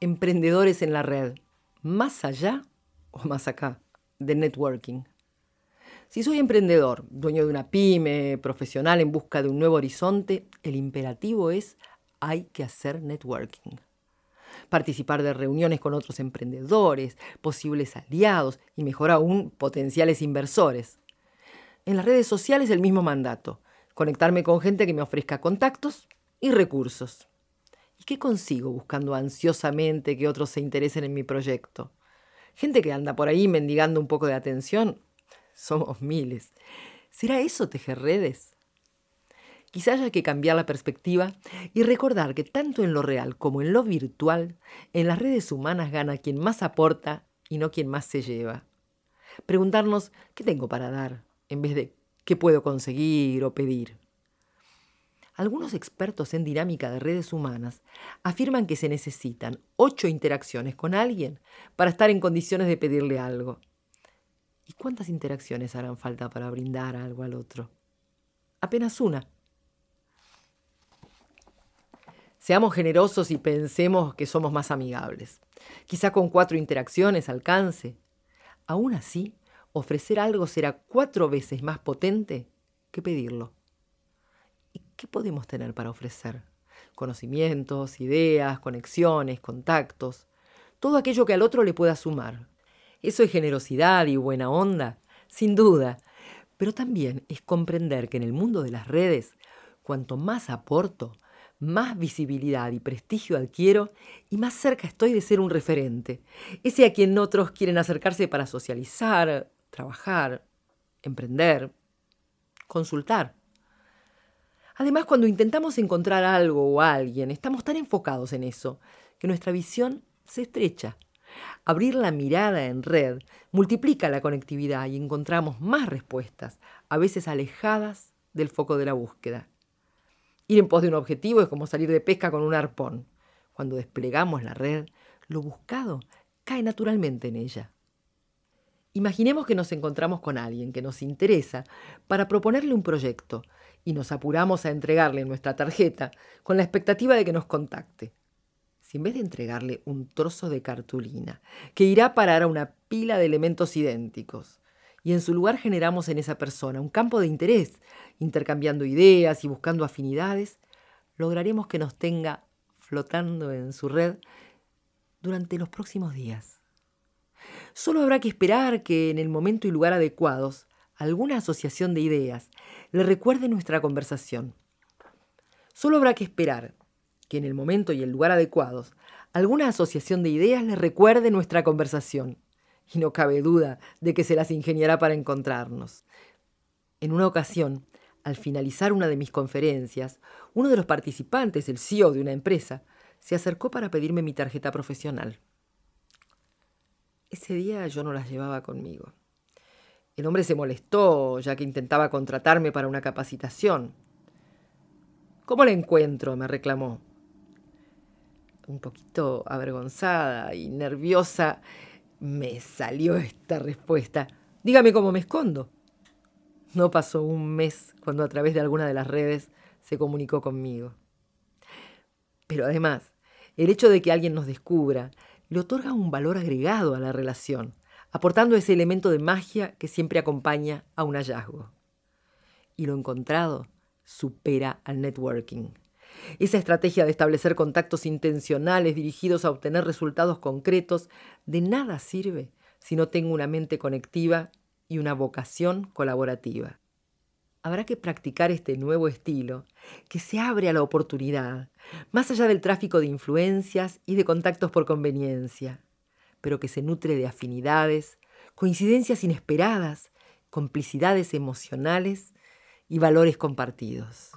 emprendedores en la red, más allá o más acá de networking. Si soy emprendedor, dueño de una pyme, profesional en busca de un nuevo horizonte, el imperativo es hay que hacer networking. Participar de reuniones con otros emprendedores, posibles aliados y mejor aún potenciales inversores. En las redes sociales el mismo mandato, conectarme con gente que me ofrezca contactos y recursos. ¿Y qué consigo buscando ansiosamente que otros se interesen en mi proyecto? Gente que anda por ahí mendigando un poco de atención. Somos miles. ¿Será eso tejer redes? Quizá haya que cambiar la perspectiva y recordar que tanto en lo real como en lo virtual, en las redes humanas gana quien más aporta y no quien más se lleva. Preguntarnos qué tengo para dar en vez de qué puedo conseguir o pedir. Algunos expertos en dinámica de redes humanas afirman que se necesitan ocho interacciones con alguien para estar en condiciones de pedirle algo. ¿Y cuántas interacciones harán falta para brindar algo al otro? Apenas una. Seamos generosos y pensemos que somos más amigables. Quizá con cuatro interacciones alcance. Aún así, ofrecer algo será cuatro veces más potente que pedirlo. ¿Qué podemos tener para ofrecer? Conocimientos, ideas, conexiones, contactos, todo aquello que al otro le pueda sumar. Eso es generosidad y buena onda, sin duda, pero también es comprender que en el mundo de las redes, cuanto más aporto, más visibilidad y prestigio adquiero y más cerca estoy de ser un referente, ese a quien otros quieren acercarse para socializar, trabajar, emprender, consultar. Además, cuando intentamos encontrar algo o alguien, estamos tan enfocados en eso que nuestra visión se estrecha. Abrir la mirada en red multiplica la conectividad y encontramos más respuestas, a veces alejadas del foco de la búsqueda. Ir en pos de un objetivo es como salir de pesca con un arpón. Cuando desplegamos la red, lo buscado cae naturalmente en ella. Imaginemos que nos encontramos con alguien que nos interesa para proponerle un proyecto y nos apuramos a entregarle nuestra tarjeta con la expectativa de que nos contacte. Si en vez de entregarle un trozo de cartulina que irá a parar a una pila de elementos idénticos, y en su lugar generamos en esa persona un campo de interés, intercambiando ideas y buscando afinidades, lograremos que nos tenga flotando en su red durante los próximos días. Solo habrá que esperar que en el momento y lugar adecuados alguna asociación de ideas le recuerde nuestra conversación. Solo habrá que esperar que en el momento y el lugar adecuados alguna asociación de ideas le recuerde nuestra conversación. Y no cabe duda de que se las ingeniará para encontrarnos. En una ocasión, al finalizar una de mis conferencias, uno de los participantes, el CEO de una empresa, se acercó para pedirme mi tarjeta profesional. Ese día yo no las llevaba conmigo. El hombre se molestó, ya que intentaba contratarme para una capacitación. ¿Cómo la encuentro? me reclamó. Un poquito avergonzada y nerviosa me salió esta respuesta. Dígame cómo me escondo. No pasó un mes cuando a través de alguna de las redes se comunicó conmigo. Pero además, el hecho de que alguien nos descubra le otorga un valor agregado a la relación, aportando ese elemento de magia que siempre acompaña a un hallazgo. Y lo encontrado supera al networking. Esa estrategia de establecer contactos intencionales dirigidos a obtener resultados concretos de nada sirve si no tengo una mente conectiva y una vocación colaborativa habrá que practicar este nuevo estilo que se abre a la oportunidad, más allá del tráfico de influencias y de contactos por conveniencia, pero que se nutre de afinidades, coincidencias inesperadas, complicidades emocionales y valores compartidos.